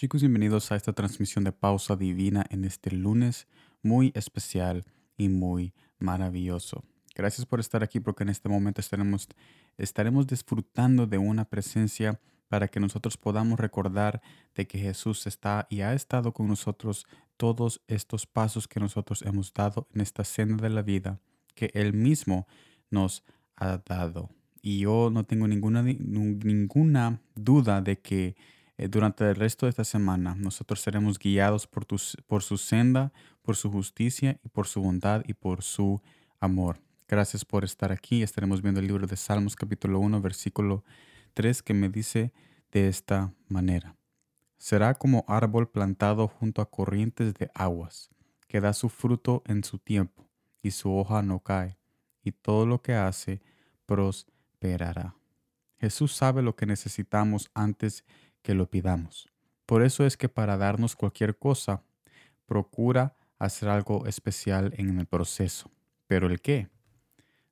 Chicos, bienvenidos a esta transmisión de pausa divina en este lunes muy especial y muy maravilloso. Gracias por estar aquí porque en este momento estaremos, disfrutando de una presencia para que nosotros podamos recordar de que Jesús está y ha estado con nosotros todos estos pasos que nosotros hemos dado en esta senda de la vida que Él mismo nos ha dado. Y yo no tengo ninguna, ninguna duda de que durante el resto de esta semana nosotros seremos guiados por, por su senda, por su justicia y por su bondad y por su amor. Gracias por estar aquí. Estaremos viendo el libro de Salmos capítulo 1 versículo 3 que me dice de esta manera. Será como árbol plantado junto a corrientes de aguas, que da su fruto en su tiempo y su hoja no cae, y todo lo que hace prosperará. Jesús sabe lo que necesitamos antes que lo pidamos. Por eso es que para darnos cualquier cosa, procura hacer algo especial en el proceso. ¿Pero el qué?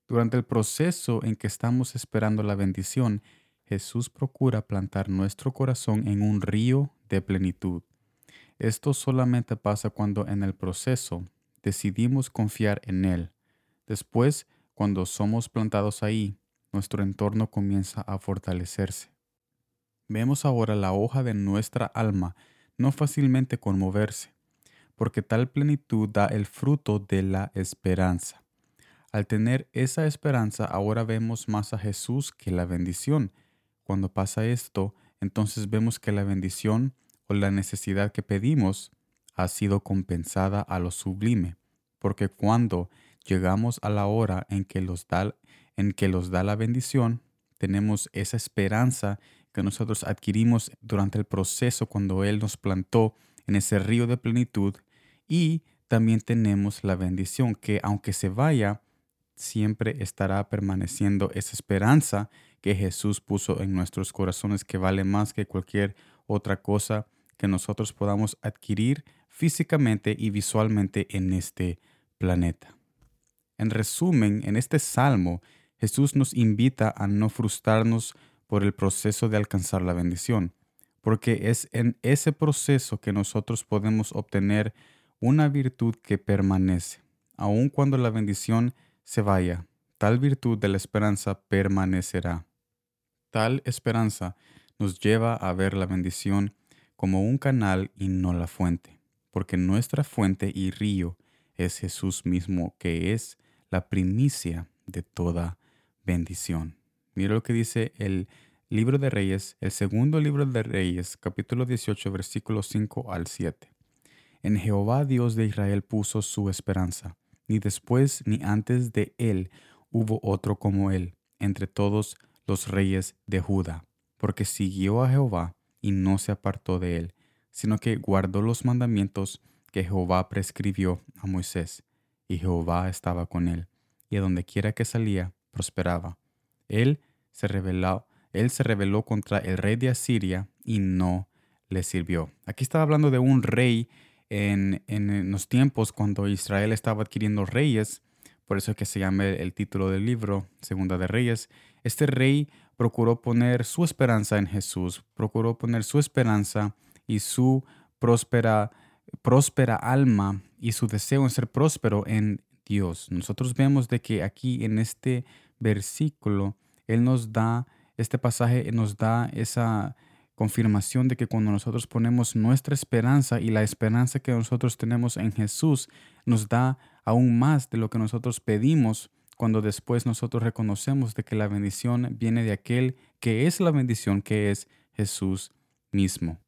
Durante el proceso en que estamos esperando la bendición, Jesús procura plantar nuestro corazón en un río de plenitud. Esto solamente pasa cuando en el proceso decidimos confiar en Él. Después, cuando somos plantados ahí, nuestro entorno comienza a fortalecerse. Vemos ahora la hoja de nuestra alma no fácilmente conmoverse, porque tal plenitud da el fruto de la esperanza. Al tener esa esperanza, ahora vemos más a Jesús que la bendición. Cuando pasa esto, entonces vemos que la bendición o la necesidad que pedimos ha sido compensada a lo sublime, porque cuando llegamos a la hora en que los da, en que los da la bendición, tenemos esa esperanza que nosotros adquirimos durante el proceso cuando Él nos plantó en ese río de plenitud y también tenemos la bendición que aunque se vaya, siempre estará permaneciendo esa esperanza que Jesús puso en nuestros corazones que vale más que cualquier otra cosa que nosotros podamos adquirir físicamente y visualmente en este planeta. En resumen, en este salmo, Jesús nos invita a no frustrarnos por el proceso de alcanzar la bendición, porque es en ese proceso que nosotros podemos obtener una virtud que permanece, aun cuando la bendición se vaya. Tal virtud de la esperanza permanecerá. Tal esperanza nos lleva a ver la bendición como un canal y no la fuente, porque nuestra fuente y río es Jesús mismo, que es la primicia de toda bendición. Mira lo que dice el libro de Reyes, el segundo libro de Reyes, capítulo 18, versículos 5 al 7. En Jehová Dios de Israel puso su esperanza, ni después ni antes de él hubo otro como él entre todos los reyes de Judá, porque siguió a Jehová y no se apartó de él, sino que guardó los mandamientos que Jehová prescribió a Moisés, y Jehová estaba con él, y a donde quiera que salía, prosperaba. Él se él se rebeló contra el rey de Asiria y no le sirvió. Aquí estaba hablando de un rey en, en los tiempos cuando Israel estaba adquiriendo reyes, por eso es que se llama el título del libro, Segunda de Reyes. Este rey procuró poner su esperanza en Jesús, procuró poner su esperanza y su próspera, próspera alma y su deseo en ser próspero en Dios. Nosotros vemos de que aquí en este versículo, Él nos da, este pasaje nos da esa confirmación de que cuando nosotros ponemos nuestra esperanza y la esperanza que nosotros tenemos en Jesús, nos da aún más de lo que nosotros pedimos cuando después nosotros reconocemos de que la bendición viene de aquel que es la bendición, que es Jesús mismo.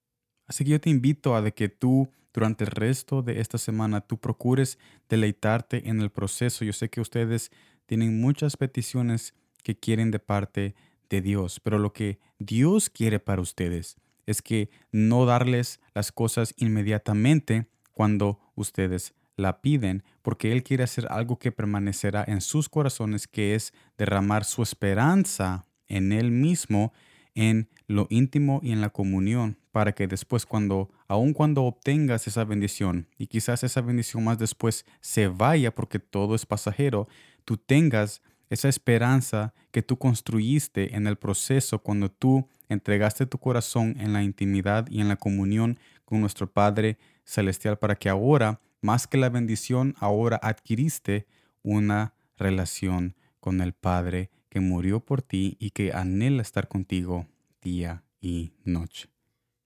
Así que yo te invito a de que tú durante el resto de esta semana tú procures deleitarte en el proceso. Yo sé que ustedes tienen muchas peticiones que quieren de parte de Dios, pero lo que Dios quiere para ustedes es que no darles las cosas inmediatamente cuando ustedes la piden porque Él quiere hacer algo que permanecerá en sus corazones, que es derramar su esperanza en Él mismo, en lo íntimo y en la comunión, para que después cuando, aun cuando obtengas esa bendición, y quizás esa bendición más después se vaya porque todo es pasajero, tú tengas esa esperanza que tú construiste en el proceso cuando tú entregaste tu corazón en la intimidad y en la comunión con nuestro Padre Celestial para que ahora, más que la bendición, ahora adquiriste una relación con el Padre que murió por ti y que anhela estar contigo día y noche.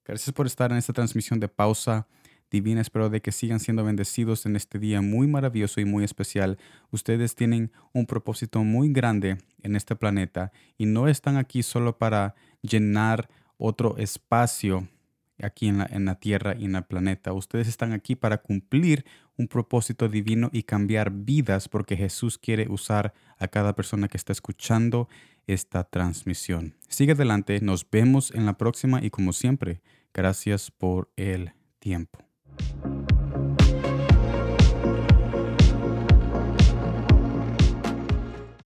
Gracias por estar en esta transmisión de pausa divina. Espero de que sigan siendo bendecidos en este día muy maravilloso y muy especial. Ustedes tienen un propósito muy grande en este planeta y no están aquí solo para llenar otro espacio aquí en la, en la tierra y en el planeta. Ustedes están aquí para cumplir un propósito divino y cambiar vidas porque Jesús quiere usar a cada persona que está escuchando esta transmisión. Sigue adelante, nos vemos en la próxima y como siempre, gracias por el tiempo. Bye.